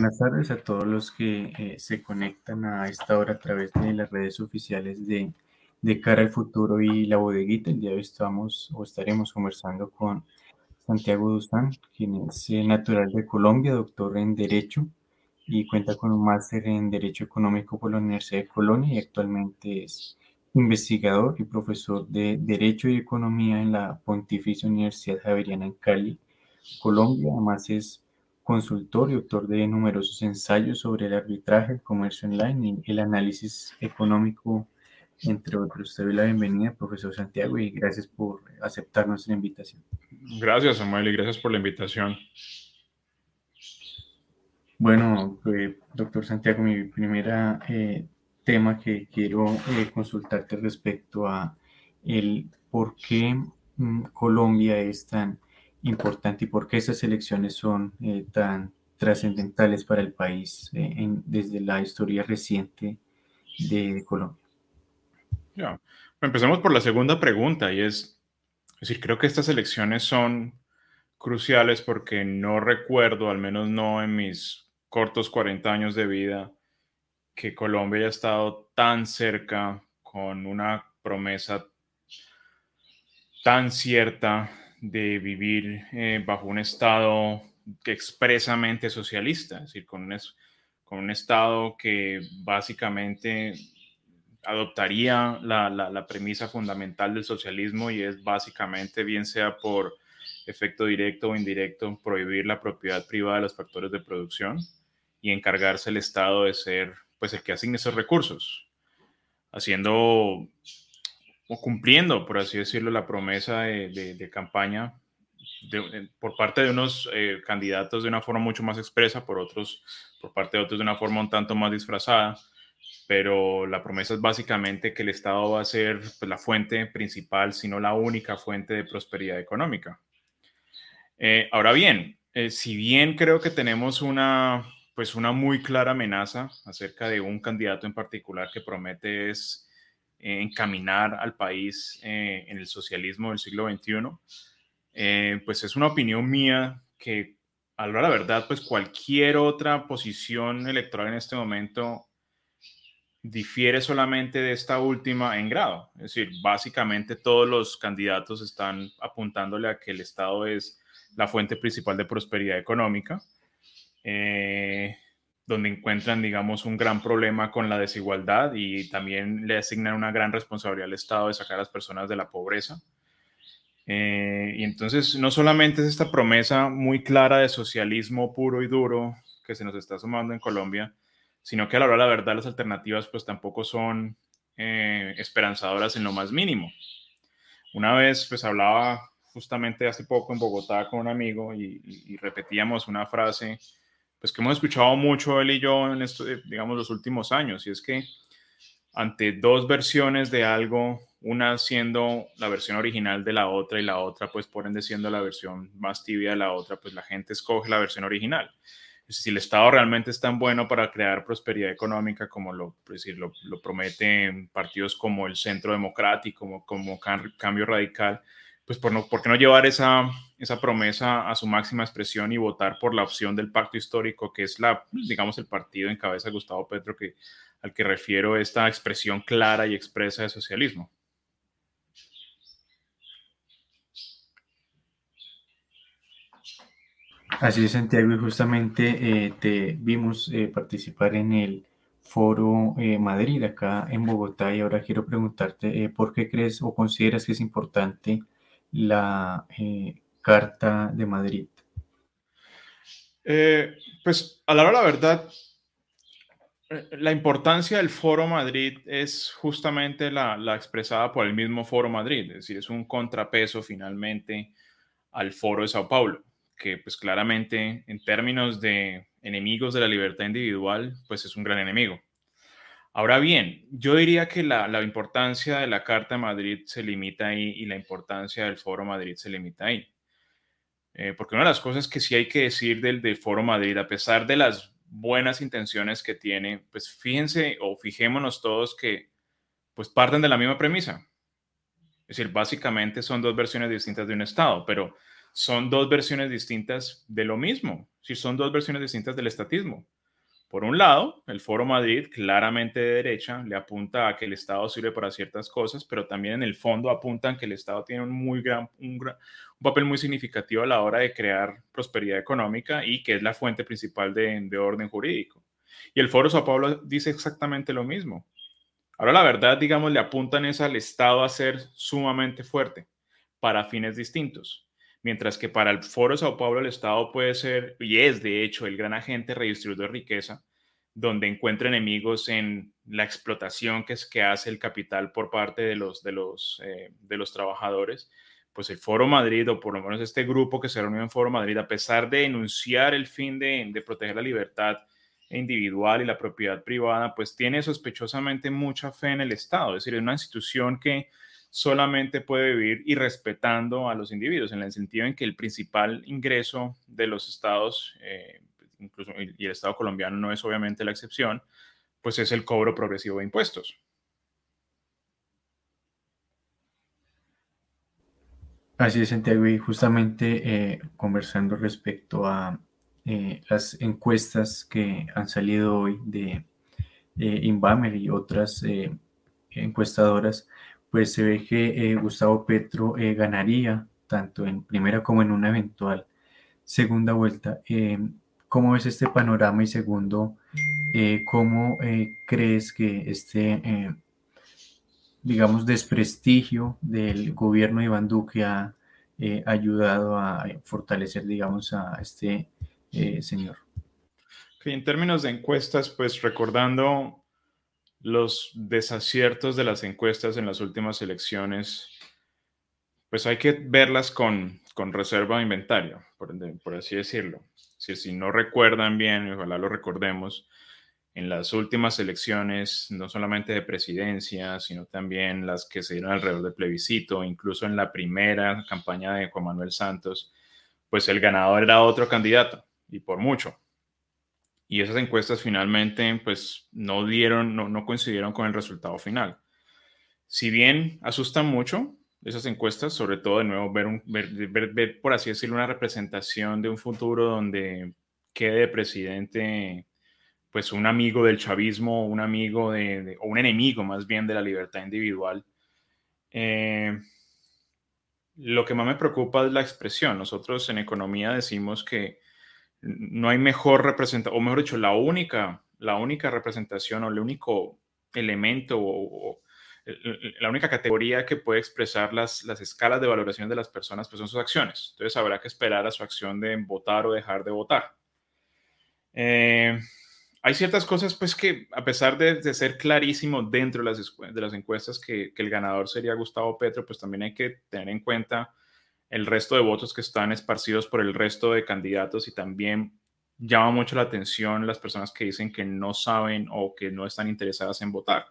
Buenas tardes a todos los que eh, se conectan a esta hora a través de las redes oficiales de, de Cara al Futuro y La Bodeguita. El día de hoy estamos o estaremos conversando con Santiago Duzán, quien es eh, natural de Colombia, doctor en Derecho y cuenta con un máster en Derecho Económico por la Universidad de Colonia y actualmente es investigador y profesor de Derecho y Economía en la Pontificia Universidad Javeriana en Cali, Colombia. Además es consultor y autor de numerosos ensayos sobre el arbitraje, el comercio online y el análisis económico, entre otros. Te doy la bienvenida, profesor Santiago, y gracias por aceptar nuestra invitación. Gracias, Samuel, y gracias por la invitación. Bueno, eh, doctor Santiago, mi primera eh, tema que quiero eh, consultarte respecto a el por qué mm, Colombia es tan importante y por qué esas elecciones son eh, tan trascendentales para el país eh, en, desde la historia reciente de Colombia. Ya, empecemos por la segunda pregunta y es, es decir, creo que estas elecciones son cruciales porque no recuerdo, al menos no en mis cortos 40 años de vida, que Colombia haya estado tan cerca con una promesa tan cierta de vivir eh, bajo un Estado que expresamente socialista, es decir, con un, con un Estado que básicamente adoptaría la, la, premisa fundamental del socialismo y es básicamente, bien sea por efecto directo o indirecto, prohibir la propiedad privada de los factores de producción y encargarse el Estado de ser pues el que asigne esos recursos, haciendo o cumpliendo, por así decirlo, la promesa de, campaña por parte de unos eh, candidatos de una forma mucho más expresa, por otros, por parte de otros de una forma un tanto más disfrazada, pero la promesa es básicamente que el Estado va a ser pues, la fuente principal, si no la única fuente de prosperidad económica. Eh, ahora bien, eh, si bien creo que tenemos una, pues una muy clara amenaza acerca de un candidato en particular que promete es encaminar al país eh, en el socialismo del siglo XXI, eh, pues es una opinión mía que, a la verdad, pues cualquier otra posición electoral en este momento difiere solamente de esta última en grado. Es decir, básicamente todos los candidatos están apuntándole a que el Estado es la fuente principal de prosperidad económica. Eh, donde encuentran, digamos, un gran problema con la desigualdad y también le asignan una gran responsabilidad al Estado de sacar a las personas de la pobreza. Eh, y entonces, no solamente es esta promesa muy clara de socialismo puro y duro que se nos está sumando en Colombia, sino que a la hora de la verdad las alternativas pues tampoco son eh, esperanzadoras en lo más mínimo. Una vez pues hablaba justamente hace poco en Bogotá con un amigo y, y repetíamos una frase pues que hemos escuchado mucho él y yo en esto, eh, digamos, los últimos años, y es que ante dos versiones de algo, una siendo la versión original de la otra y la otra, pues por ende siendo la versión más tibia de la otra, pues la gente escoge la versión original. Si el Estado realmente es tan bueno para crear prosperidad económica como lo, decir, prometen partidos como el Centro Democrático, como, como Cambio Radical, pues por, no, ¿por qué no llevar esa, esa promesa a su máxima expresión y votar por la opción del pacto histórico, que es la, digamos, el partido en cabeza de Gustavo Petro que, al que refiero esta expresión clara y expresa de socialismo? Así es, Santiago, y justamente eh, te vimos eh, participar en el Foro eh, Madrid acá en Bogotá y ahora quiero preguntarte por qué crees o consideras que es importante la eh, Carta de Madrid? Eh, pues a la hora la verdad, eh, la importancia del Foro Madrid es justamente la, la, expresada por el mismo Foro Madrid, es decir, es un contrapeso finalmente al Foro de Sao Paulo, que pues claramente en términos de enemigos de la libertad individual, pues es un gran enemigo. Ahora bien, yo diría que la, importancia de la Carta de Madrid se limita ahí y la importancia del Foro Madrid se limita ahí. Eh, porque una de las cosas que sí hay que decir del, del Foro Madrid, a pesar de las buenas intenciones que tiene, pues fíjense o fijémonos todos que pues parten de la misma premisa. Es decir, básicamente son dos versiones distintas de un Estado, pero son dos versiones distintas de lo mismo, si son dos versiones distintas del estatismo. Por un lado, el Foro Madrid, claramente de derecha, le apunta a que el Estado sirve para ciertas cosas, pero también en el fondo apuntan que el Estado tiene un, muy gran, un, papel muy significativo a la hora de crear prosperidad económica y que es la fuente principal de, de orden jurídico. Y el Foro Sao Paulo dice exactamente lo mismo. Ahora la verdad, digamos, le apuntan es al Estado a ser sumamente fuerte para fines distintos. Mientras que para el Foro Sao Paulo el Estado puede ser, y es de hecho, el gran agente redistribuidor de riqueza, donde encuentra enemigos en la explotación que, es, que hace el capital por parte de los, de, los, eh, de los trabajadores, pues el Foro Madrid, o por lo menos este grupo que se reunió en Foro Madrid, a pesar de enunciar el fin de, de proteger la libertad individual y la propiedad privada, pues tiene sospechosamente mucha fe en el Estado, es decir, es una institución que solamente puede vivir y respetando a los individuos, en el sentido en que el principal ingreso de los estados, eh, incluso y el Estado colombiano no es obviamente la excepción, pues es el cobro progresivo de impuestos. Así es, Santiago, y justamente eh, conversando respecto a eh, las encuestas que han salido hoy de Inbamer y otras encuestadoras, pues se ve que eh, Gustavo Petro eh, ganaría tanto en primera como en una eventual segunda vuelta. Eh, ¿Cómo ves este panorama? Y segundo, ¿cómo crees que este, digamos, desprestigio del gobierno de Iván Duque ha ayudado a fortalecer, digamos, a este señor? en términos de encuestas, pues recordando los desaciertos de las encuestas en las últimas elecciones, pues hay que verlas con, reserva de inventario, por, así decirlo. Si, si no recuerdan bien, ojalá lo recordemos, en las últimas elecciones, no solamente de presidencia, sino también las que se dieron alrededor del plebiscito, incluso en la primera campaña de Juan Manuel Santos, pues el ganador era otro candidato, y por mucho y esas encuestas finalmente pues no dieron, no, no coincidieron con el resultado final. Si bien asustan mucho esas encuestas, sobre todo de nuevo ver, un, ver, por así decirlo, una representación de un futuro donde quede de presidente pues un amigo del chavismo, un amigo de, o un enemigo más bien de la libertad individual. Eh, lo que más me preocupa es la expresión. Nosotros en economía decimos que no hay mejor representación, o mejor dicho, la única, la única representación o el único elemento o, la única categoría que puede expresar las, las escalas de valoración de las personas pues son sus acciones. Entonces habrá que esperar a su acción de votar o dejar de votar. Eh, hay ciertas cosas pues que a pesar de, ser clarísimo dentro de las, de las encuestas que, que, el ganador sería Gustavo Petro, pues también hay que tener en cuenta el resto de votos que están esparcidos por el resto de candidatos y también llama mucho la atención las personas que dicen que no saben o que no están interesadas en votar,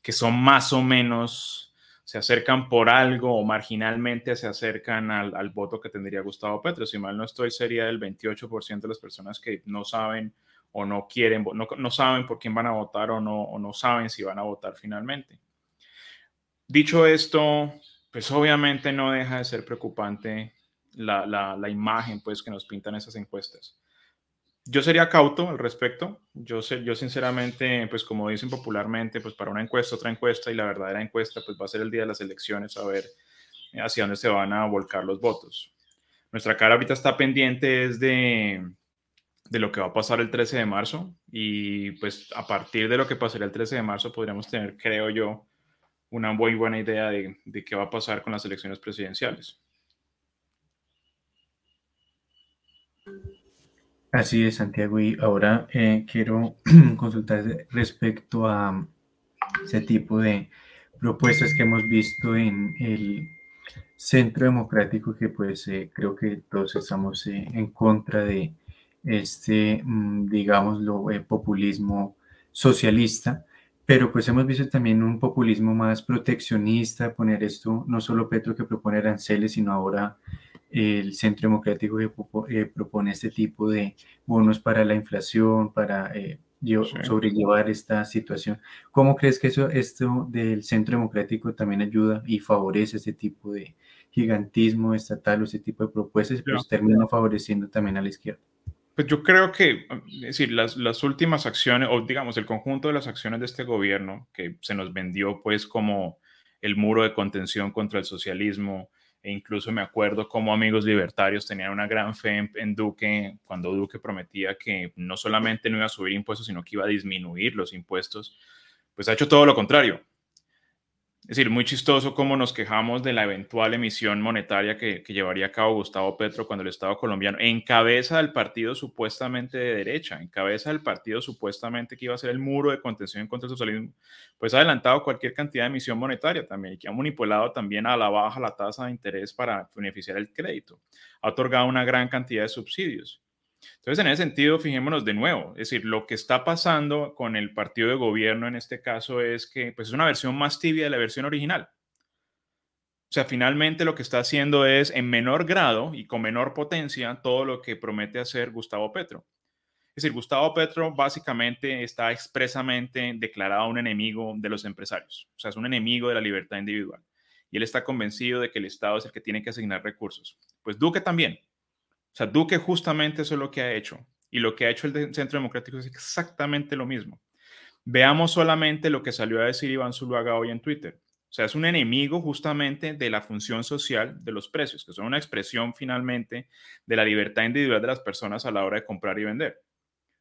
que son más o menos, se acercan por algo o marginalmente se acercan al, voto que tendría Gustavo Petro. Si mal no estoy, sería el 28% de las personas que no saben o no quieren, no, no saben por quién van a votar o no, o no saben si van a votar finalmente. Dicho esto, pues obviamente no deja de ser preocupante la, la, imagen pues, que nos pintan esas encuestas. Yo sería cauto al respecto. Yo, sé, yo sinceramente, pues como dicen popularmente, pues para una encuesta, otra encuesta y la verdadera encuesta, pues va a ser el día de las elecciones a ver hacia dónde se van a volcar los votos. Nuestra cara ahorita está pendiente es de, de lo que va a pasar el 13 de marzo y pues a partir de lo que pasaría el 13 de marzo podríamos tener, creo yo, una muy buena idea de, qué va a pasar con las elecciones presidenciales. Así es, Santiago. Y ahora eh, quiero consultar respecto a ese tipo de propuestas que hemos visto en el Centro Democrático, que pues eh, creo que todos estamos eh, en contra de este, mm, digámoslo, populismo socialista pero pues hemos visto también un populismo más proteccionista, poner esto, no solo Petro que propone aranceles, sino ahora el Centro Democrático que eh, propone este tipo de bonos para la inflación, para, eh, sobrellevar esta situación. ¿Cómo crees que eso, esto del centro democrático también ayuda y favorece este tipo de gigantismo estatal o ese tipo de propuestas y pues termina favoreciendo también a la izquierda? Pues yo creo que, es decir, las, las, últimas acciones, o digamos, el conjunto de las acciones de este gobierno, que se nos vendió pues como el muro de contención contra el socialismo, e incluso me acuerdo como amigos libertarios tenían una gran fe en, Duque cuando Duque prometía que no solamente no iba a subir impuestos, sino que iba a disminuir los impuestos, pues ha hecho todo lo contrario. Es decir, muy chistoso cómo nos quejamos de la eventual emisión monetaria que, llevaría a cabo Gustavo Petro cuando el Estado colombiano encabeza del partido supuestamente de derecha, encabeza del partido supuestamente que iba a ser el muro de contención contra el socialismo, pues ha adelantado cualquier cantidad de emisión monetaria también y que ha manipulado también a la baja la tasa de interés para beneficiar el crédito. Ha otorgado una gran cantidad de subsidios. Entonces, en ese sentido, fijémonos de nuevo, es decir, lo que está pasando con el partido de gobierno en este caso es que pues, es una versión más tibia de la versión original. O sea, finalmente lo que está haciendo es en menor grado y con menor potencia todo lo que promete hacer Gustavo Petro. Es decir, Gustavo Petro básicamente está expresamente declarado un enemigo de los empresarios. O sea, es un enemigo de la libertad individual. Y él está convencido de que el Estado es el que tiene que asignar recursos. Pues Duque también. O sea, Duque justamente eso es lo que ha hecho. Y lo que ha hecho el Centro Democrático es exactamente lo mismo. Veamos solamente lo que salió a decir Iván Zuluaga hoy en Twitter. O sea, es un enemigo justamente de la función social de los precios, que son una expresión finalmente de la libertad individual de las personas a la hora de comprar y vender.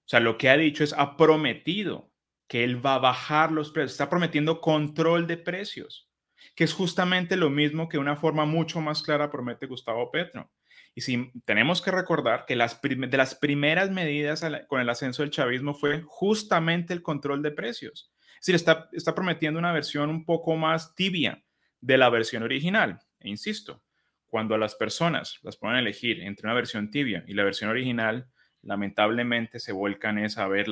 O sea, lo que ha dicho es, ha prometido que él va a bajar los precios, está prometiendo control de precios, que es justamente lo mismo que una forma mucho más clara promete Gustavo Petro. Y si tenemos que recordar que las de las primeras medidas con el ascenso del chavismo fue justamente el control de precios. Es decir, está, está prometiendo una versión un poco más tibia de la versión original. E insisto, cuando a las personas las a elegir entre una versión tibia y la versión original, lamentablemente se vuelcan es a ver,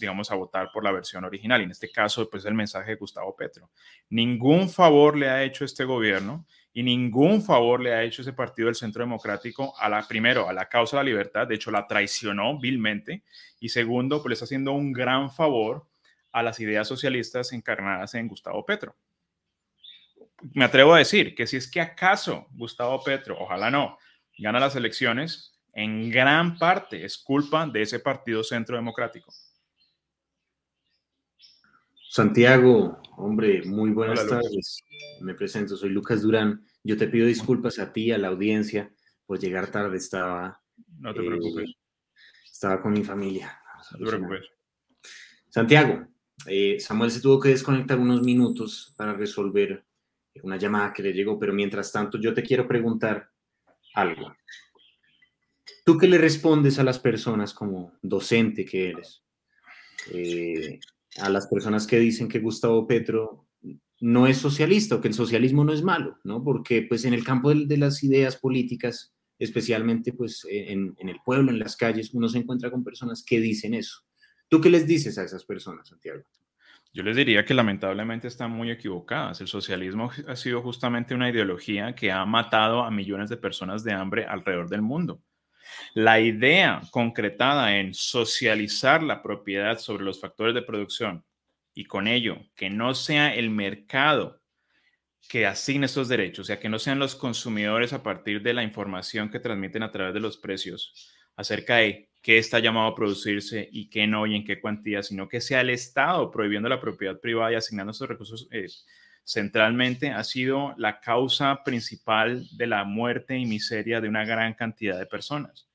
digamos, a votar por la versión original. Y en este caso, pues el mensaje de Gustavo Petro. Ningún favor le ha hecho este gobierno y ningún favor le ha hecho ese partido del Centro Democrático a la, primero, a la causa de la libertad, de hecho la traicionó vilmente, y segundo, pues le está haciendo un gran favor a las ideas socialistas encarnadas en Gustavo Petro. Me atrevo a decir que si es que acaso Gustavo Petro, ojalá no, gana las elecciones, en gran parte es culpa de ese partido Centro Democrático. Santiago, hombre, muy buenas tardes. Me presento, soy Lucas Durán. Yo te pido disculpas a ti, a la audiencia, por llegar tarde. Estaba. No te preocupes. Eh, estaba con mi familia. No te preocupes. Santiago, eh, Samuel se tuvo que desconectar unos minutos para resolver una llamada que le llegó, pero mientras tanto yo te quiero preguntar algo. ¿Tú qué le respondes a las personas como docente que eres? Eh, a las personas que dicen que Gustavo Petro no es socialista o que el socialismo no es malo, ¿no? Porque pues en el campo de, las ideas políticas, especialmente pues en, en, el pueblo, en las calles, uno se encuentra con personas que dicen eso. ¿Tú qué les dices a esas personas, Santiago? Yo les diría que lamentablemente están muy equivocadas. El socialismo ha sido justamente una ideología que ha matado a millones de personas de hambre alrededor del mundo. La idea concretada en socializar la propiedad sobre los factores de producción y con ello que no sea el mercado que asigne estos derechos, o sea, que no sean los consumidores a partir de la información que transmiten a través de los precios acerca de qué está llamado a producirse y qué no y en qué cuantía, sino que sea el Estado prohibiendo la propiedad privada y asignando estos recursos eh, centralmente, ha sido la causa principal de la muerte y miseria de una gran cantidad de personas.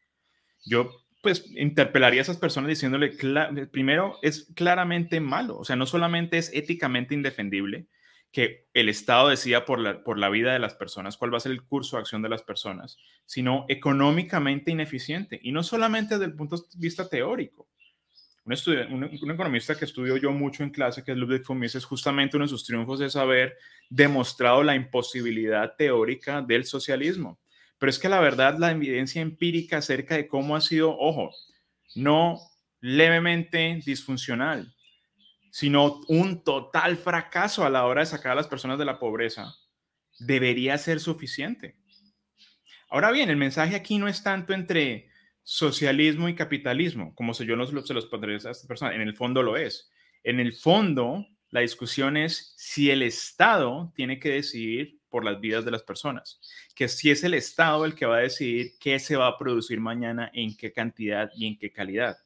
Yo pues interpelaría a esas personas diciéndole, primero, es claramente malo, o sea, no solamente es éticamente indefendible que el Estado decida por la, por la vida de las personas cuál va a ser el curso de acción de las personas, sino económicamente ineficiente, y no solamente desde el punto de vista teórico. Un, un, economista que estudio yo mucho en clase, que es Ludwig von Mises, justamente uno de sus triunfos es haber demostrado la imposibilidad teórica del socialismo. Pero es que la verdad, la evidencia empírica acerca de cómo ha sido, ojo, no levemente disfuncional, sino un total fracaso a la hora de sacar a las personas de la pobreza, debería ser suficiente. Ahora bien, el mensaje aquí no es tanto entre socialismo y capitalismo, como si yo no se los pondría a esta persona. En el fondo lo es. En el fondo, la discusión es si el Estado tiene que decidir por las vidas de las personas, que si es el Estado el que va a decidir qué se va a producir mañana, en qué cantidad y en qué calidad.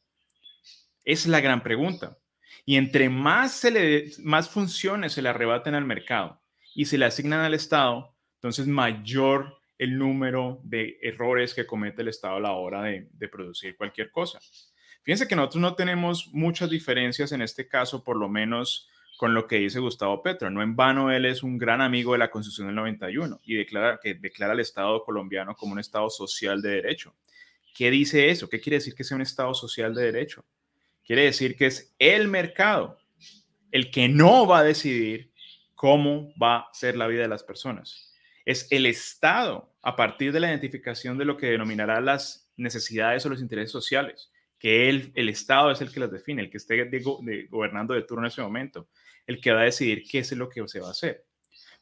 Es la gran pregunta. Y entre más, se le, más funciones se le arrebaten al mercado y se le asignan al Estado, entonces mayor el número de errores que comete el Estado a la hora de, producir cualquier cosa. Fíjense que nosotros no tenemos muchas diferencias en este caso, por lo menos con lo que dice Gustavo Petro. No en vano él es un gran amigo de la Constitución del 91 y declara que declara al Estado colombiano como un Estado social de derecho. ¿Qué dice eso? ¿Qué quiere decir que sea un Estado social de derecho? Quiere decir que es el mercado el que no va a decidir cómo va a ser la vida de las personas. Es el Estado, a partir de la identificación de lo que denominará las necesidades o los intereses sociales, que el, el Estado es el que las define, el que esté gobernando de turno en ese momento, el que va a decidir qué es lo que se va a hacer.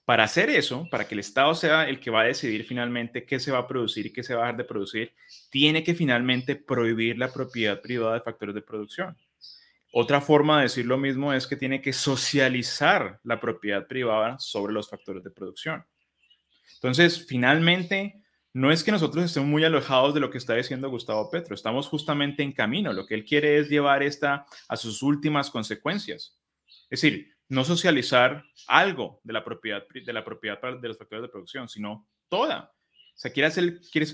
Para hacer eso, para que el Estado sea el que va a decidir finalmente qué se va a producir y qué se va a dejar de producir, tiene que finalmente prohibir la propiedad privada de factores de producción. Otra forma de decir lo mismo es que tiene que socializar la propiedad privada sobre los factores de producción. Entonces, finalmente, no es que nosotros estemos muy alejados de lo que está diciendo Gustavo Petro, estamos justamente en camino. Lo que él quiere es llevar esta a sus últimas consecuencias. Es decir, no socializar algo de la propiedad de, la propiedad de los factores de producción, sino toda. O sea, quiere,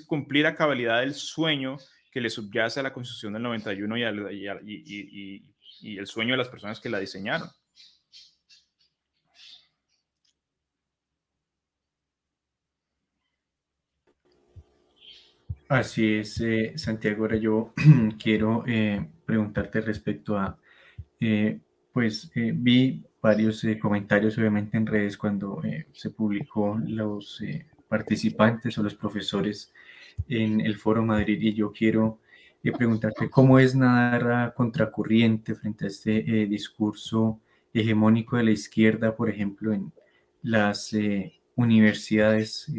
cumplir a cabalidad el sueño que le subyace a la Constitución del 91 y, y el sueño de las personas que la diseñaron. Así es, eh, Santiago. Ahora yo quiero eh, preguntarte respecto a, eh, pues vi varios comentarios obviamente en redes cuando se publicó los participantes o los profesores en el Foro Madrid y yo quiero preguntarte cómo es nadar contracorriente frente a este discurso hegemónico de la izquierda, por ejemplo, en las universidades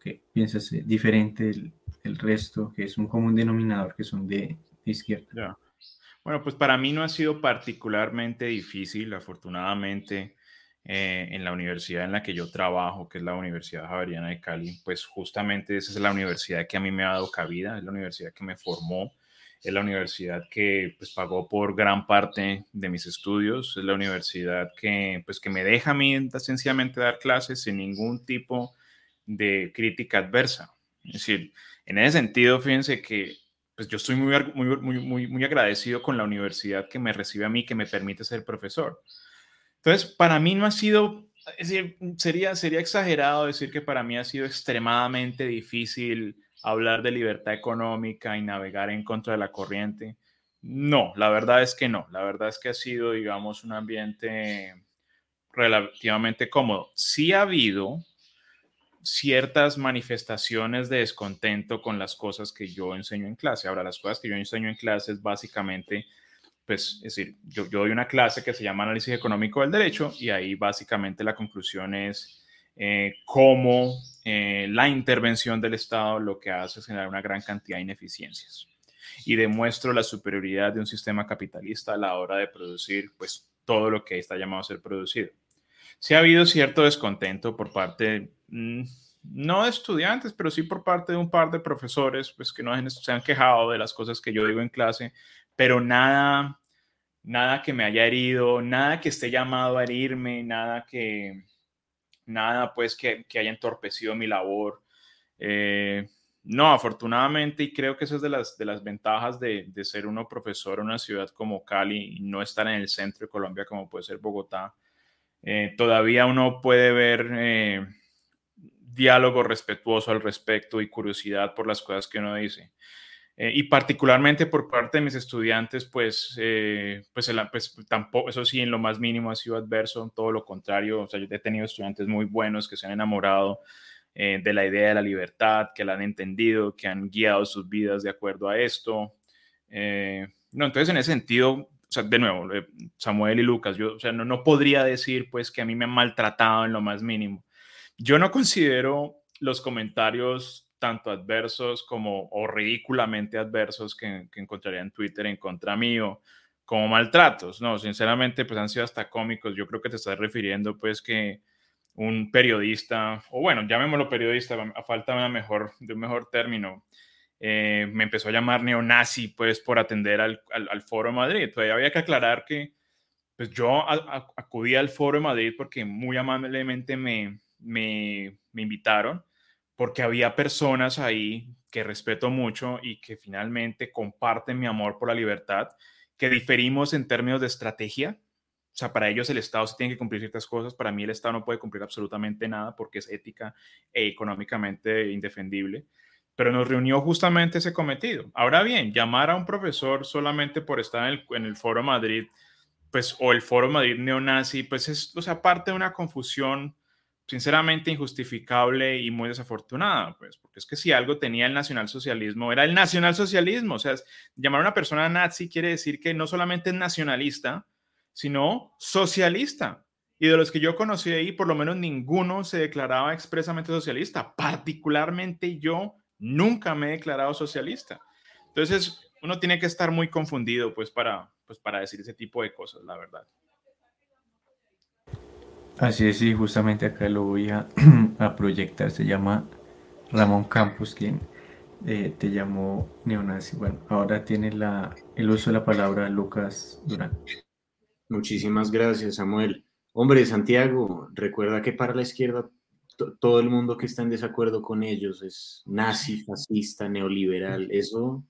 que piensas diferente del el resto, que es un común denominador, que son de, izquierda. Bueno, pues para mí no ha sido particularmente difícil, afortunadamente, eh, en la universidad en la que yo trabajo, que es la Universidad Javeriana de Cali, pues justamente esa es la universidad que a mí me ha dado cabida, es la universidad que me formó, es la universidad que pues pagó por gran parte de mis estudios, es la universidad que pues que me deja a mí sencillamente dar clases sin ningún tipo de crítica adversa. Es decir, en ese sentido, fíjense que pues yo estoy muy, muy, muy, muy, agradecido con la universidad que me recibe a mí, que me permite ser profesor. Entonces, para mí no ha sido, es decir, sería, sería exagerado decir que para mí ha sido extremadamente difícil hablar de libertad económica y navegar en contra de la corriente. No, la verdad es que no. La verdad es que ha sido, digamos, un ambiente relativamente cómodo. Sí ha habido ciertas manifestaciones de descontento con las cosas que yo enseño en clase. Ahora, las cosas que yo enseño en clase es básicamente, pues, es decir, yo, doy una clase que se llama Análisis Económico del Derecho y ahí básicamente la conclusión es eh, cómo eh, la intervención del Estado lo que hace es generar una gran cantidad de ineficiencias. Y demuestro la superioridad de un sistema capitalista a la hora de producir, pues, todo lo que está llamado a ser producido. Sí ha habido cierto descontento por parte Mm, no de estudiantes, pero sí por parte de un par de profesores, pues que no se han quejado de las cosas que yo digo en clase, pero nada, nada que me haya herido, nada que esté llamado a herirme, nada que, nada pues que, que haya entorpecido mi labor. Eh, no, afortunadamente, y creo que esa es de las, de las ventajas de, de, ser uno profesor en una ciudad como Cali y no estar en el centro de Colombia como puede ser Bogotá. Eh, todavía uno puede ver eh, diálogo respetuoso al respecto y curiosidad por las cosas que uno dice. Eh, y particularmente por parte de mis estudiantes, pues, pues, pues, tampoco, eso sí, en lo más mínimo ha sido adverso, todo lo contrario, o sea, yo he tenido estudiantes muy buenos que se han enamorado de la idea de la libertad, que la han entendido, que han guiado sus vidas de acuerdo a esto. no, entonces, en ese sentido, de nuevo, Samuel y Lucas, yo, o sea, no, no podría decir, pues, que a mí me han maltratado en lo más mínimo. Yo no considero los comentarios tanto adversos como o ridículamente adversos que, encontraría en Twitter en contra mío, como maltratos, no, sinceramente pues han sido hasta cómicos, yo creo que te estás refiriendo pues que un periodista, o bueno, llamémoslo periodista, a falta de, mejor, de un mejor término, eh, me empezó a llamar neonazi pues por atender al, Foro Madrid. Todavía había que aclarar que pues yo acudí al Foro Madrid porque muy amablemente me, me, me invitaron, porque había personas ahí que respeto mucho y que finalmente comparten mi amor por la libertad, que diferimos en términos de estrategia, o sea, para ellos el Estado sí tiene que cumplir ciertas cosas, para mí el Estado no puede cumplir absolutamente nada porque es ética e económicamente indefendible, pero nos reunió justamente ese cometido. Ahora bien, llamar a un profesor solamente por estar en el, Foro Madrid, pues, o el Foro Madrid neonazi, pues es, o sea, parte de una confusión sinceramente injustificable y muy desafortunada, pues, porque es que si algo tenía el nacionalsocialismo, era el nacionalsocialismo, o sea, llamar a una persona nazi quiere decir que no solamente es nacionalista, sino socialista. Y de los que yo conocí ahí, por lo menos ninguno se declaraba expresamente socialista. Particularmente yo nunca me he declarado socialista. Entonces, uno tiene que estar muy confundido, pues, para, pues, para decir ese tipo de cosas, la verdad. Así es, y justamente acá lo voy a, proyectar. Se llama Ramón Campos, quien eh, te llamó neonazi. Bueno, ahora tiene la, el uso de la palabra Lucas Durán. Muchísimas gracias, Samuel. Hombre, Santiago, recuerda que para la izquierda todo el mundo que está en desacuerdo con ellos es nazi, fascista, neoliberal. Eso,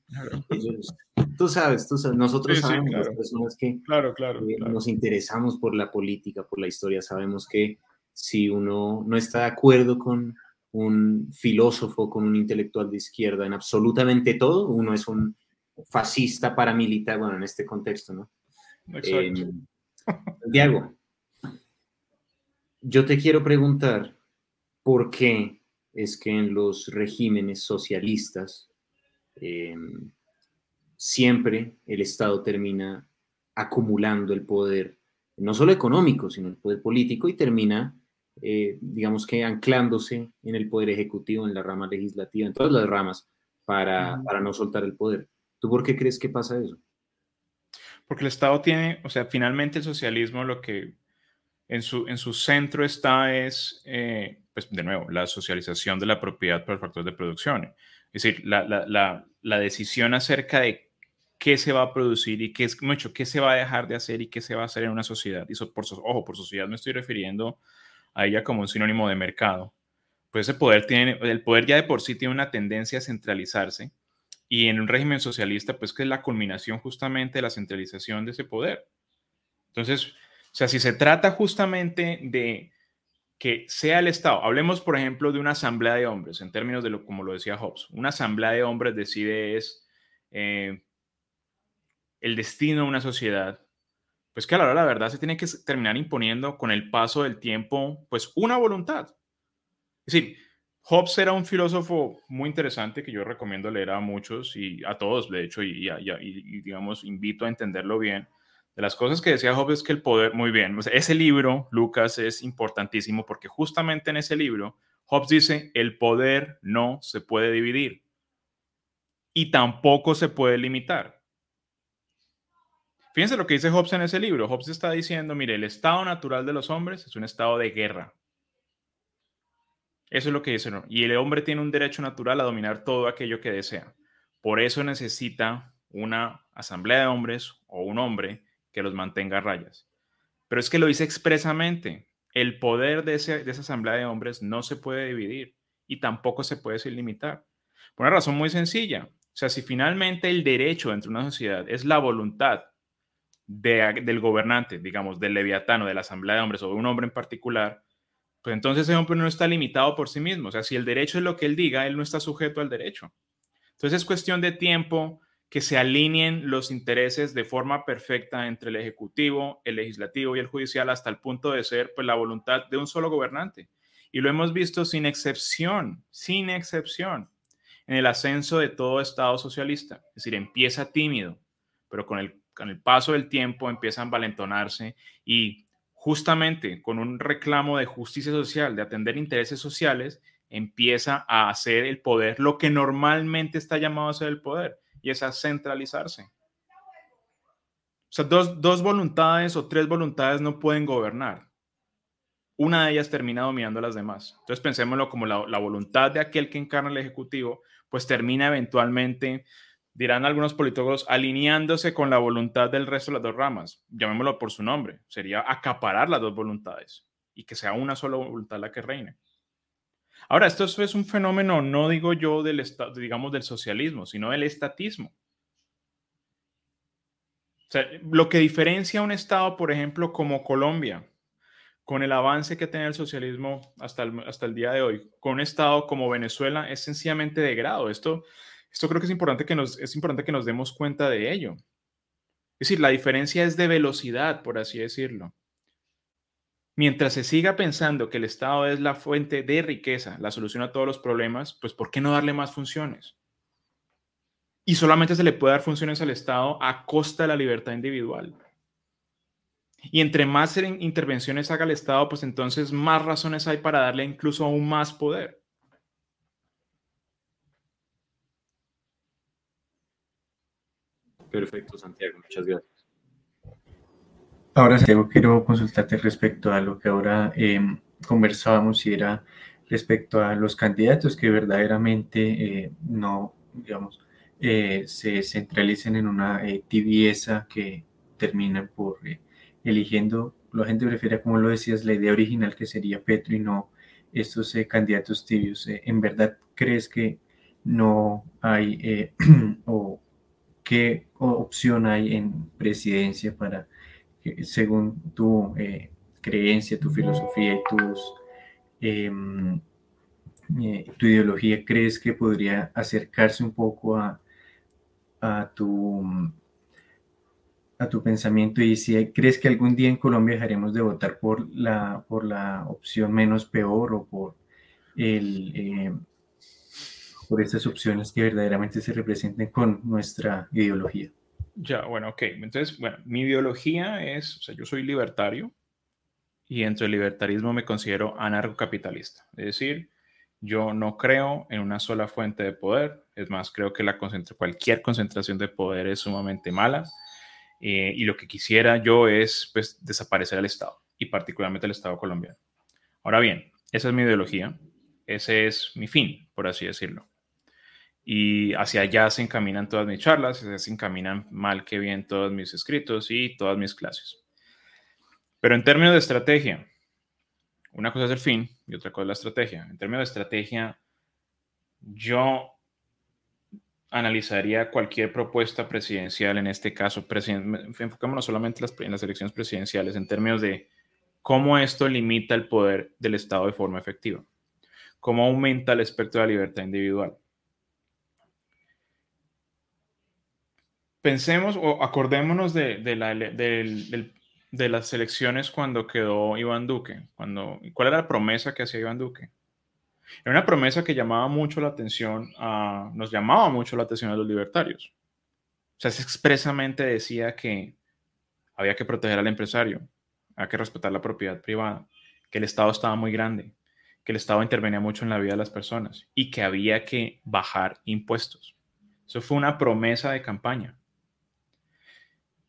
tú sabes, tú sabes, nosotros sabemos, las personas que claro, claro, nos interesamos por la política, por la historia, sabemos que si uno no está de acuerdo con un filósofo, con un intelectual de izquierda en absolutamente todo, uno es un fascista paramilitar, bueno, en este contexto, ¿no? Exacto. Santiago, yo te quiero preguntar por qué es que en los regímenes socialistas em, siempre el Estado termina acumulando el poder, no solo económico, sino el poder político y termina, eh, digamos que anclándose en el poder ejecutivo, en la rama legislativa, en todas las ramas, para, para no soltar el poder. ¿Tú por qué crees que pasa eso? Porque el Estado tiene, o sea, finalmente el socialismo lo que en su, en su centro está es, eh, pues de nuevo, la socialización de la propiedad por factores de producción. Es decir, la, la, la, decisión acerca de qué se va a producir y qué, es, mucho, qué se va a dejar de hacer y qué se va a hacer en una sociedad. Y por, ojo, por sociedad me estoy refiriendo a ella como un sinónimo de mercado. Pues ese poder tiene, el poder ya de por sí tiene una tendencia a centralizarse y en un régimen socialista, pues que es la culminación justamente de la centralización de ese poder. Entonces, o sea, si se trata justamente de que sea el Estado, hablemos por ejemplo de una asamblea de hombres, en términos de lo como lo decía Hobbes, una asamblea de hombres decide es eh, el destino de una sociedad, pues que a la hora la verdad se tiene que terminar imponiendo con el paso del tiempo, pues una voluntad. Es decir, Hobbes era un filósofo muy interesante que yo recomiendo leer a muchos y a todos, de hecho, y, digamos, invito a entenderlo bien. De las cosas que decía Hobbes es que el poder, muy bien, ese libro, Lucas, es importantísimo porque justamente en ese libro, Hobbes dice, el poder no se puede dividir y tampoco se puede limitar. Fíjense lo que dice Hobbes en ese libro. Hobbes está diciendo, mire, el estado natural de los hombres es un estado de guerra. Eso es lo que dice. Y el hombre tiene un derecho natural a dominar todo aquello que desea. Por eso necesita una asamblea de hombres o un hombre que los mantenga a rayas. Pero es que lo dice expresamente. El poder de, esa asamblea de hombres no se puede dividir y tampoco se puede limitar. Por una razón muy sencilla. O sea, si finalmente el derecho entre una sociedad es la voluntad del gobernante, digamos, del leviatano, de la asamblea de hombres o de un hombre en particular, pues entonces ese hombre no está limitado por sí mismo. O sea, si el derecho es lo que él diga, él no está sujeto al derecho. Entonces es cuestión de tiempo que se alineen los intereses de forma perfecta entre el ejecutivo, el legislativo y el judicial hasta el punto de ser pues la voluntad de un solo gobernante. Y lo hemos visto sin excepción, sin excepción, en el ascenso de todo Estado socialista. Es decir, empieza tímido, pero con el, con el paso del tiempo empiezan a valentonarse y justamente con un reclamo de justicia social, de atender intereses sociales, empieza a hacer el poder lo que normalmente está llamado a hacer el poder, y es a centralizarse. O sea, dos, dos voluntades o tres voluntades no pueden gobernar. Una de ellas termina dominando a las demás. Entonces pensémoslo como la, la voluntad de aquel que encarna el Ejecutivo, pues termina eventualmente dirán algunos politólogos, alineándose con la voluntad del resto de las dos ramas. Llamémoslo por su nombre. Sería acaparar las dos voluntades y que sea una sola voluntad la que reine. Ahora, esto es un fenómeno, no digo yo del, digamos, del socialismo, sino del estatismo. O sea, lo que diferencia un Estado, por ejemplo, como Colombia, con el avance que tiene el socialismo hasta el, hasta el día de hoy, con un Estado como Venezuela, es sencillamente de grado. Esto, esto creo que es importante que nos, es importante que nos demos cuenta de ello. Es decir, la diferencia es de velocidad, por así decirlo. Mientras se siga pensando que el Estado es la fuente de riqueza, la solución a todos los problemas, pues ¿por qué no darle más funciones? Y solamente se le puede dar funciones al Estado a costa de la libertad individual. Y entre más intervenciones haga el Estado, pues entonces más razones hay para darle incluso aún más poder. Perfecto, Santiago, muchas gracias. Ahora, Santiago, quiero consultarte respecto a lo que ahora em, conversábamos y era respecto a los candidatos que verdaderamente eh, no, digamos, eh, se centralicen en una eh, tibieza que termina por eligiendo, la gente prefiere, como lo decías, la idea original que sería Petro y no estos candidatos tibios. ¿En verdad crees que no hay o qué opción hay en presidencia para, según tu eh, creencia, tu filosofía y tus, em, eh, tu ideología, crees que podría acercarse un poco a, a, tu, a tu pensamiento y si crees que algún día en Colombia dejaremos de votar por la, por la opción menos peor o por el eh, por estas opciones que verdaderamente se representen con nuestra ideología. Ya, bueno, ok. Entonces, bueno, mi ideología es, o sea, yo soy libertario y dentro del libertarismo me considero anarcocapitalista. Es decir, yo no creo en una sola fuente de poder. Es más, creo que la cualquier concentración de poder es sumamente mala. Eh, y lo que quisiera yo es pues, desaparecer el Estado y particularmente el Estado colombiano. Ahora bien, esa es mi ideología. Ese es mi fin, por así decirlo y hacia allá se encaminan todas mis charlas, se encaminan mal que bien todos mis escritos y todas mis clases. Pero en términos de estrategia, una cosa es el fin y otra cosa es la estrategia. En términos de estrategia, yo analizaría cualquier propuesta presidencial, en este caso, enfocémonos solamente en las elecciones presidenciales, en términos de cómo esto limita el poder del Estado de forma efectiva, cómo aumenta el espectro de la libertad individual pensemos o acordémonos de, las elecciones cuando quedó Iván Duque. ¿Cuál era la promesa que hacía Iván Duque? Era una promesa que llamaba mucho la atención, a, nos llamaba mucho la atención a los libertarios. O sea, se expresamente decía que había que proteger al empresario, había que respetar la propiedad privada, que el Estado estaba muy grande, que el Estado intervenía mucho en la vida de las personas y que había que bajar impuestos. Eso fue una promesa de campaña.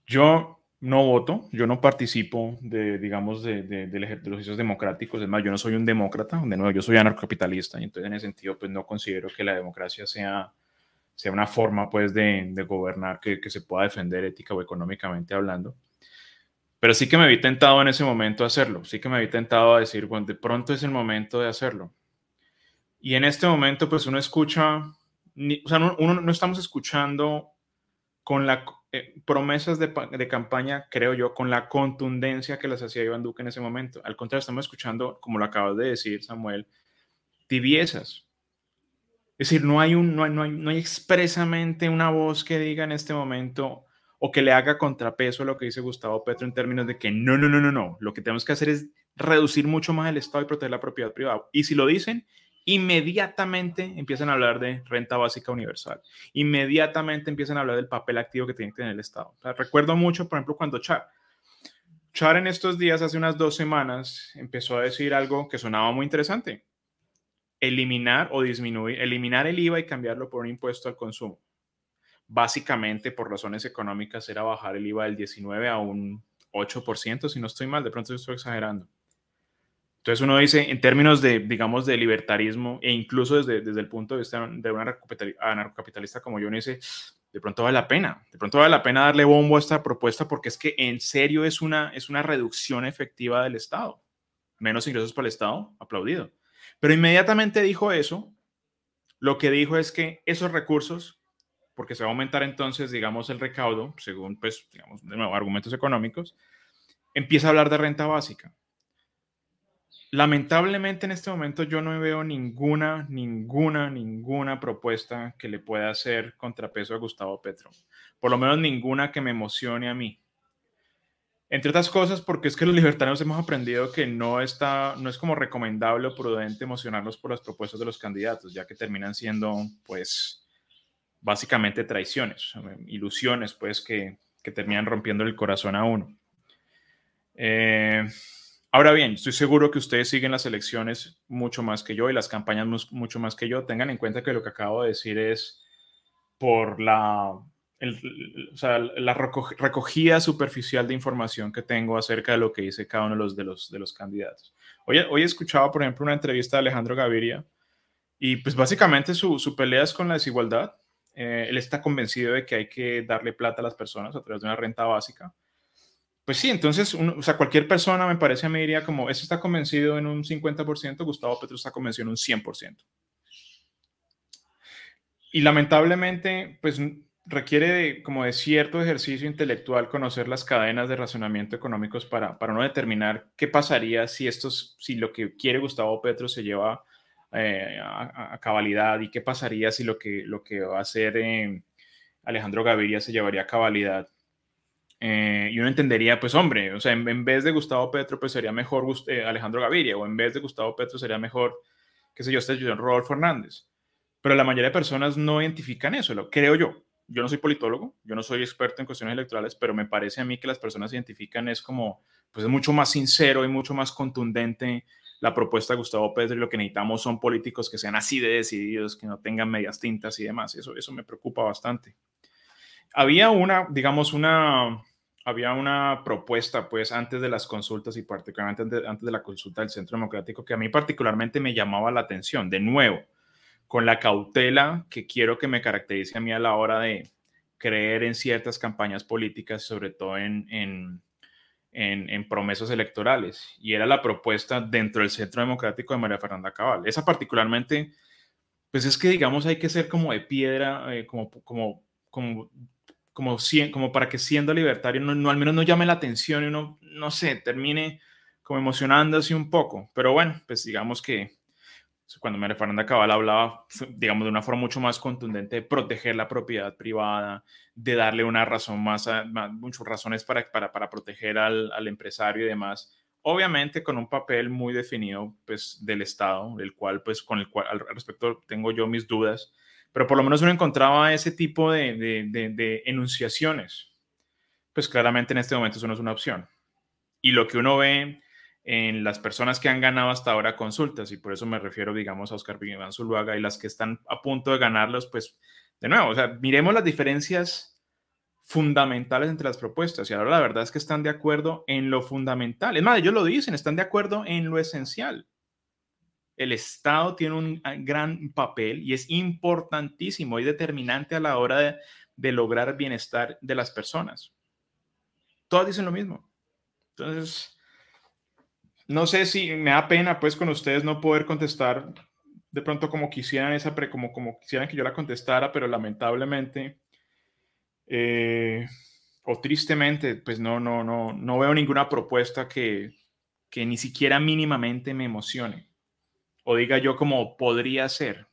Yo no voto, yo no participo de, digamos, de, de, de, los ejercicios democráticos. Es más, yo no soy un demócrata, de nuevo, yo soy anarcocapitalista y entonces en ese sentido, pues no considero que la democracia sea, sea una forma, pues, de, gobernar que, que, se pueda defender ética o económicamente hablando. Pero sí que me vi tentado en ese momento a hacerlo, sí que me vi tentado a decir, bueno, de pronto es el momento de hacerlo. Y en este momento, pues uno escucha, o sea, uno no estamos escuchando con la eh, promesas de, campaña, creo yo, con la contundencia que las hacía Iván Duque en ese momento. Al contrario, estamos escuchando, como lo acabas de decir, Samuel, tibiezas. Es decir, no hay, un, no hay, no hay, no hay expresamente una voz que diga en este momento o que le haga contrapeso a lo que dice Gustavo Petro en términos de que no, no, no, no, no. Lo que tenemos que hacer es reducir mucho más el Estado y proteger la propiedad privada. Y si lo dicen, inmediatamente empiezan a hablar de renta básica universal. Inmediatamente empiezan a hablar del papel activo que tiene que tener el Estado. recuerdo mucho, por ejemplo, cuando Char. Char en estos días, hace unas dos semanas, empezó a decir algo que sonaba muy interesante. eliminar o disminuir, eliminar el IVA y cambiarlo por un impuesto al consumo. Básicamente, por razones económicas, era bajar el IVA del 19 a un 8%, si no estoy mal, de pronto estoy exagerando. Entonces uno dice, en términos de, digamos, de libertarismo e incluso desde, desde el punto de vista de un anarcocapitalista como yo, uno dice, de pronto vale la pena, de pronto vale la pena darle bombo a esta propuesta porque es que en serio es una, es una reducción efectiva del Estado. Menos ingresos para el Estado, aplaudido. Pero inmediatamente dijo eso, lo que dijo es que esos recursos, porque se va a aumentar entonces, digamos, el recaudo, según, pues, digamos, de nuevo, argumentos económicos, empieza a hablar de renta básica. Lamentablemente en este momento yo no veo ninguna, ninguna, ninguna propuesta que le pueda hacer contrapeso a Gustavo Petro. Por lo menos ninguna que me emocione a mí. Entre otras cosas, porque es que los libertarios hemos aprendido que no, está, no es como recomendable o prudente emocionarlos por las propuestas de los candidatos, ya que terminan siendo, pues, básicamente traiciones, ilusiones, pues, que, que terminan rompiendo el corazón a uno. Eh, Ahora bien, estoy seguro que ustedes siguen las elecciones mucho más que yo y las campañas mucho más que yo. Tengan en cuenta que lo que acabo de decir es por la, la recogida superficial de información que tengo acerca de lo que dice cada uno de los, de los, de los candidatos. Hoy, hoy he escuchado, por ejemplo, una entrevista de Alejandro Gaviria y pues básicamente su, su pelea es con la desigualdad. Eh, él está convencido de que hay que darle plata a las personas a través de una renta básica pues sí, entonces, o sea, cualquier persona me parece, me diría como, ese está convencido en un 50%, Gustavo Petro está convencido en un 100%. Y lamentablemente, pues requiere de, como de cierto ejercicio intelectual conocer las cadenas de razonamiento económicos para, para no determinar qué pasaría si, estos, si lo que quiere Gustavo Petro se lleva eh, a, cabalidad y qué pasaría si lo que, lo que va a hacer eh, Alejandro Gaviria se llevaría a cabalidad. Eh, y uno entendería, pues hombre, o sea, en, vez de Gustavo Petro, pues sería mejor eh, Alejandro Gaviria, o en vez de Gustavo Petro sería mejor, qué sé yo, este Rodolfo Hernández. Pero la mayoría de personas no identifican eso, lo creo yo. Yo no soy politólogo, yo no soy experto en cuestiones electorales, pero me parece a mí que las personas identifican es como, pues es mucho más sincero y mucho más contundente la propuesta de Gustavo Petro y lo que necesitamos son políticos que sean así de decididos, que no tengan medias tintas y demás. Eso, eso me preocupa bastante había una, digamos, una, había una propuesta, pues, antes de las consultas y particularmente antes de, la consulta del Centro Democrático que a mí particularmente me llamaba la atención. De nuevo, con la cautela que quiero que me caracterice a mí a la hora de creer en ciertas campañas políticas, sobre todo en, en, en, promesas electorales. Y era la propuesta dentro del Centro Democrático de María Fernanda Cabal. Esa particularmente, pues es que, digamos, hay que ser como de piedra, eh, como, como, como como, como para que siendo libertario no, al menos no llame la atención y uno, no sé, termine como emocionándose un poco. Pero bueno, pues digamos que cuando María Fernanda Cabal hablaba, digamos, de una forma mucho más contundente de proteger la propiedad privada, de darle una razón más, muchas razones para, para, para proteger al, al, empresario y demás, obviamente con un papel muy definido, pues, del Estado, del cual, pues, con el cual al respecto tengo yo mis dudas, pero por lo menos uno encontraba ese tipo de, enunciaciones. Pues claramente en este momento eso no es una opción. Y lo que uno ve en las personas que han ganado hasta ahora consultas, y por eso me refiero, digamos, a Oscar Iván Zuluaga y las que están a punto de ganarlos, pues, de nuevo, o sea, miremos las diferencias fundamentales entre las propuestas. Y ahora la verdad es que están de acuerdo en lo fundamental. Es más, ellos lo dicen, están de acuerdo en lo esencial el Estado tiene un ah, gran papel y es importantísimo y determinante a la hora de, lograr el bienestar de las personas. Todas dicen lo mismo. Entonces, no sé si me da pena pues con ustedes no poder contestar de pronto como quisieran esa como, como quisieran que yo la contestara, pero lamentablemente eh, o tristemente pues no, no, no, no veo ninguna propuesta que, que ni siquiera mínimamente me emocione o diga yo como podría ser.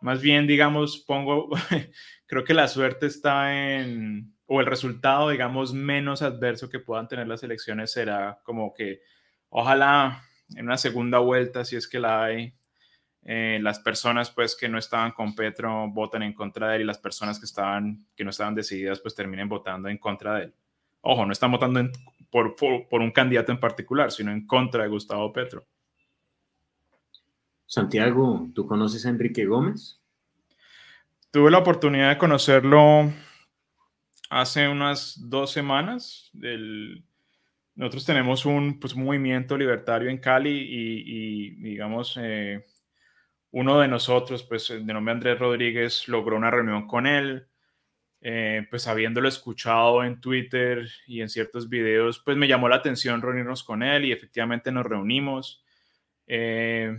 Más bien, digamos, pongo, creo que la suerte está en, o el resultado, digamos, menos adverso que puedan tener las elecciones será como que ojalá en una segunda vuelta, si es que la hay, eh, las personas pues que no estaban con Petro voten en contra de él y las personas que estaban que no estaban decididas pues terminen votando en contra de él. Ojo, no están votando por un candidato en particular, sino en contra de Gustavo Petro. Santiago, ¿tú conoces a Enrique Gómez? Tuve la oportunidad de conocerlo hace unas dos semanas. nosotros tenemos un pues, movimiento libertario en Cali y, digamos, eh, uno de nosotros, pues de nombre Andrés Rodríguez, logró una reunión con él. Eh, pues habiéndolo escuchado en Twitter y en ciertos videos, pues me llamó la atención reunirnos con él y efectivamente nos reunimos. Eh,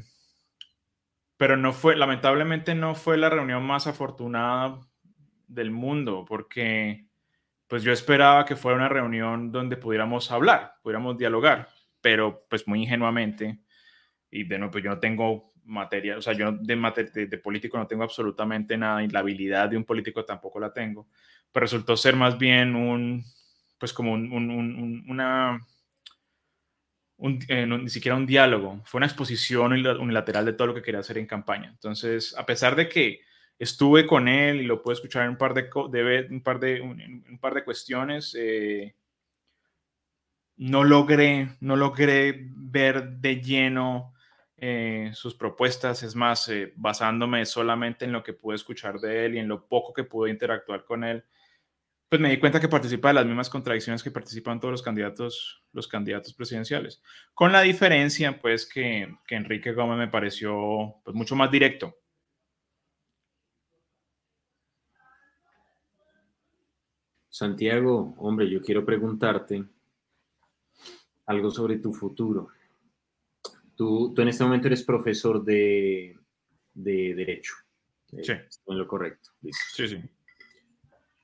pero no fue, lamentablemente no fue la reunión más afortunada del mundo, porque pues yo esperaba que fuera una reunión donde pudiéramos hablar, pudiéramos dialogar, pero pues muy ingenuamente, y de nuevo, pues yo no tengo materia, o sea, yo de, de, político no tengo absolutamente nada, y la habilidad de un político tampoco la tengo, pero resultó ser más bien un, pues como un, un, una, eh, ni siquiera un diálogo, fue una exposición unilateral de todo lo que quería hacer en campaña. Entonces, a pesar de que estuve con él y lo pude escuchar en un par de, un par de, un, par de cuestiones, eh, no logré, no logré ver de lleno eh, sus propuestas, es más, basándome solamente en lo que pude escuchar de él y en lo poco que pude interactuar con él, pues me di cuenta que participa de las mismas contradicciones que participan todos los candidatos, los candidatos presidenciales. Con la diferencia, pues, que, que Enrique Gómez me pareció pues, mucho más directo. Santiago, hombre, yo quiero preguntarte algo sobre tu futuro. Tú, tú en este momento eres profesor de, de Derecho. Sí. En lo correcto. Sí, sí.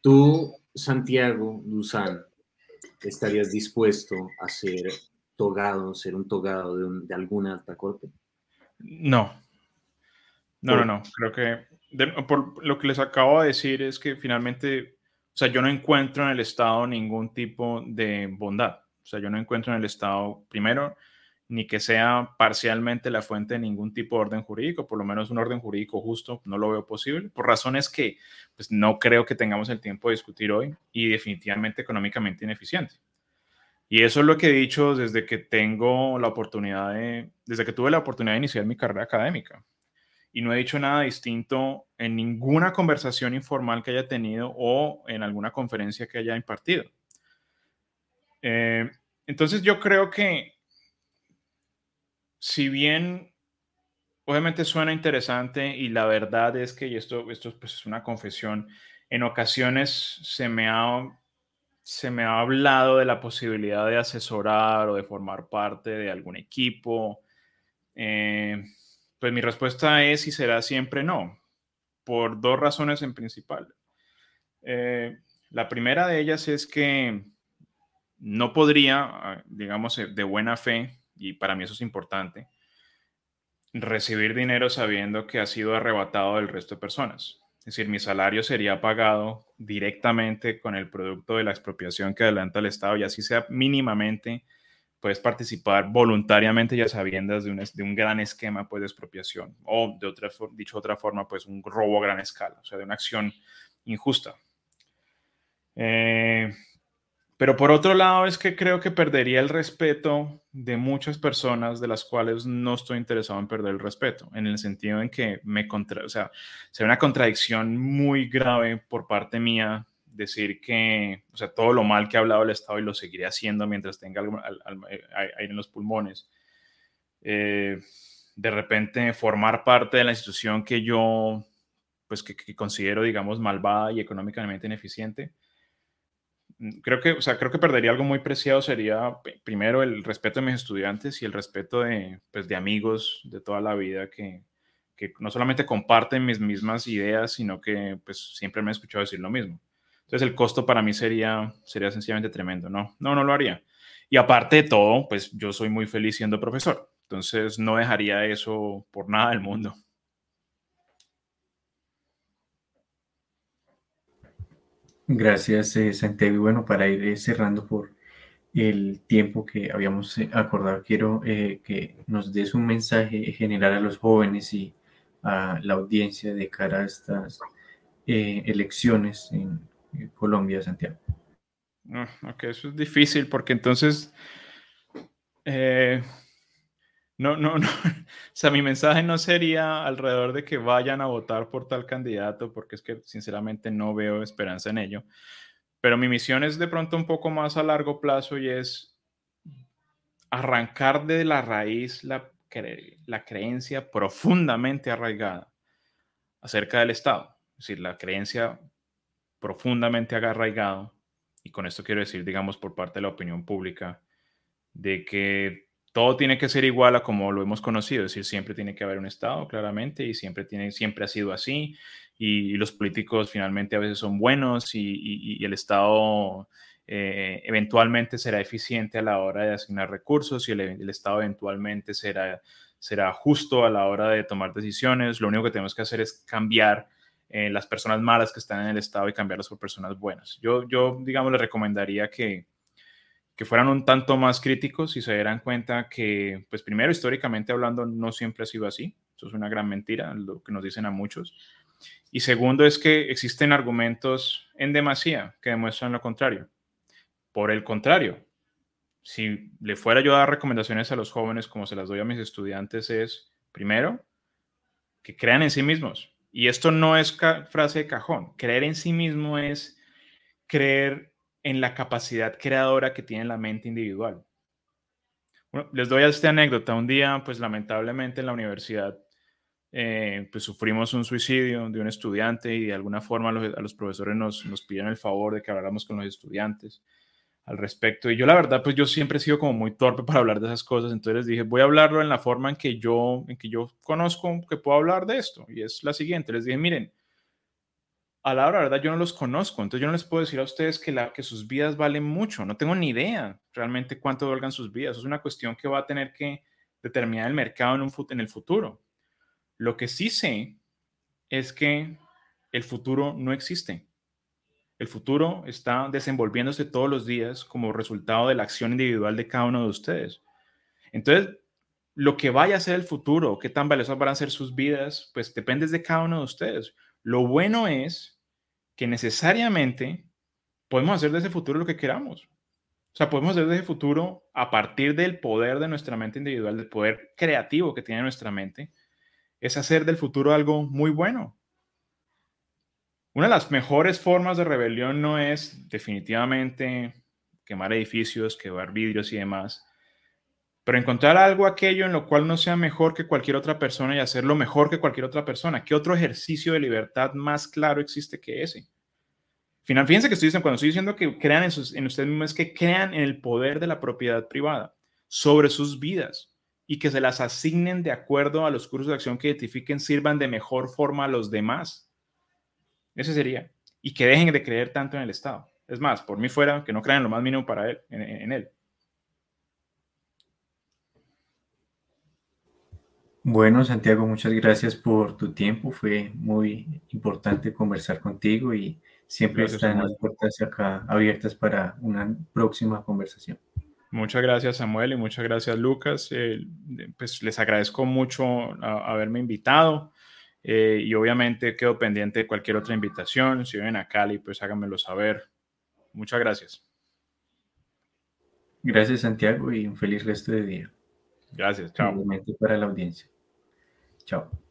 Tú Santiago Luzán, estarías dispuesto a ser togado, ser un togado de, alguna alta corte? No. No, no, no. Creo que por lo que les acabo de decir es que finalmente, o sea, yo no encuentro en el Estado ningún tipo de bondad. O sea, yo no encuentro en el Estado, primero, ni que sea parcialmente la fuente de ningún tipo de orden jurídico, por lo menos un orden jurídico justo, no lo veo posible, por razones que pues, no creo que tengamos el tiempo de discutir hoy y definitivamente económicamente ineficiente. Y eso es lo que he dicho desde que tengo la oportunidad de, desde que tuve la oportunidad de iniciar mi carrera académica. Y no he dicho nada distinto en ninguna conversación informal que haya tenido o en alguna conferencia que haya impartido. Eh, entonces yo creo que si bien obviamente suena interesante y la verdad es que, y esto, esto pues, es una confesión, en ocasiones se me, ha, se me ha hablado de la posibilidad de asesorar o de formar parte de algún equipo. Eh, pues mi respuesta es y será siempre no, por dos razones en principal. Eh, la primera de ellas es que no podría, digamos, de buena fe, y para mí eso es importante, recibir dinero sabiendo que ha sido arrebatado del resto de personas. Es decir, mi salario sería pagado directamente con el producto de la expropiación que adelanta el Estado y así sea mínimamente, puedes participar voluntariamente ya sabiendo de un, de un gran esquema pues, de expropiación o, de otra, dicho otra forma, pues un robo a gran escala, o sea, de una acción injusta. Eh, pero por otro lado es que creo que perdería el respeto de muchas personas de las cuales no estoy interesado en perder el respeto, en el sentido en que me contra, o sea, sería una contradicción muy grave por parte mía decir que, o sea, todo lo mal que ha hablado el Estado y lo seguiré haciendo mientras tenga aire en los pulmones. Eh, de repente formar parte de la institución que yo, pues que, considero, digamos, malvada y económicamente ineficiente, creo que, o sea, creo que perdería algo muy preciado sería primero el respeto de mis estudiantes y el respeto de, pues, de amigos de toda la vida que, que no solamente comparten mis mismas ideas, sino que pues siempre me han escuchado decir lo mismo. Entonces el costo para mí sería, sería sencillamente tremendo, ¿no? No, no lo haría. Y aparte de todo, pues yo soy muy feliz siendo profesor, entonces no dejaría eso por nada del mundo. Gracias, eh, Santiago. Y bueno, para ir eh, cerrando por el tiempo que habíamos eh, acordado, quiero que nos des un mensaje general a los jóvenes y a la audiencia de cara a estas elecciones en Colombia, Santiago. Ah, ok, eso es difícil porque entonces no, no, no. O sea, mi mensaje no sería alrededor de que vayan a votar por tal candidato, porque es que sinceramente no veo esperanza en ello. Pero mi misión es de pronto un poco más a largo plazo y es arrancar de la raíz la, la creencia profundamente arraigada acerca del Estado. Es decir, la creencia profundamente arraigada, y con esto quiero decir, digamos, por parte de la opinión pública, de que todo tiene que ser igual a como lo hemos conocido, es decir, siempre tiene que haber un Estado, claramente, y siempre, tiene, siempre ha sido así, y, los políticos finalmente a veces son buenos, y, el Estado eh, eventualmente será eficiente a la hora de asignar recursos, y el, Estado eventualmente será, será justo a la hora de tomar decisiones. Lo único que tenemos que hacer es cambiar eh, las personas malas que están en el Estado y cambiarlas por personas buenas. Yo, yo digamos, le recomendaría que que fueran un tanto más críticos y se dieran cuenta que, pues primero, históricamente hablando, no siempre ha sido así. Eso es una gran mentira, lo que nos dicen a muchos. Y segundo es que existen argumentos en demasía que demuestran lo contrario. Por el contrario, si le fuera yo a dar recomendaciones a los jóvenes como se las doy a mis estudiantes es, primero, que crean en sí mismos. Y esto no es frase de cajón. Creer en sí mismo es creer en la capacidad creadora que tiene la mente individual. les doy esta anécdota. Un día, pues lamentablemente en la universidad, eh, pues sufrimos un suicidio de un estudiante y de alguna forma a los, profesores nos, nos pidieron el favor de que habláramos con los estudiantes al respecto. Y yo la verdad, pues yo siempre he sido como muy torpe para hablar de esas cosas. Entonces les dije, voy a hablarlo en la forma en que yo, en que yo conozco que puedo hablar de esto. Y es la siguiente. Les dije, miren, a la hora, verdad, yo no los conozco, entonces yo no les puedo decir a ustedes que, la, que sus vidas valen mucho, no tengo ni idea realmente cuánto valgan sus vidas, es una cuestión que va a tener que determinar el mercado en, un, en el futuro. Lo que sí sé es que el futuro no existe. El futuro está desenvolviéndose todos los días como resultado de la acción individual de cada uno de ustedes. Entonces, lo que vaya a ser el futuro, qué tan valiosas van a ser sus vidas, pues depende de cada uno de ustedes. Lo bueno es que necesariamente podemos hacer de ese futuro lo que queramos. O sea, podemos hacer de ese futuro a partir del poder de nuestra mente individual, del poder creativo que tiene nuestra mente, es hacer del futuro algo muy bueno. Una de las mejores formas de rebelión no es definitivamente quemar edificios, quemar vidrios y demás, pero encontrar algo aquello en lo cual no sea mejor que cualquier otra persona y hacerlo mejor que cualquier otra persona. ¿Qué otro ejercicio de libertad más claro existe que ese? Final, fíjense que estoy diciendo, cuando estoy diciendo que crean en, ustedes mismos, es que crean en el poder de la propiedad privada sobre sus vidas y que se las asignen de acuerdo a los cursos de acción que identifiquen, sirvan de mejor forma a los demás. Ese sería. Y que dejen de creer tanto en el Estado. Es más, por mí fuera, que no crean lo más mínimo para él, en él. Bueno, Santiago, muchas gracias por tu tiempo. Fue muy importante conversar contigo y siempre están las puertas acá abiertas para una próxima conversación. Muchas gracias, Samuel, y muchas gracias, Lucas. Eh, pues les agradezco mucho haberme invitado eh, y obviamente quedo pendiente de cualquier otra invitación. Si vienen a Cali, pues háganmelo saber. Muchas gracias. Gracias, Santiago, y un feliz resto de día. Gracias, chao. para la audiencia. Chao.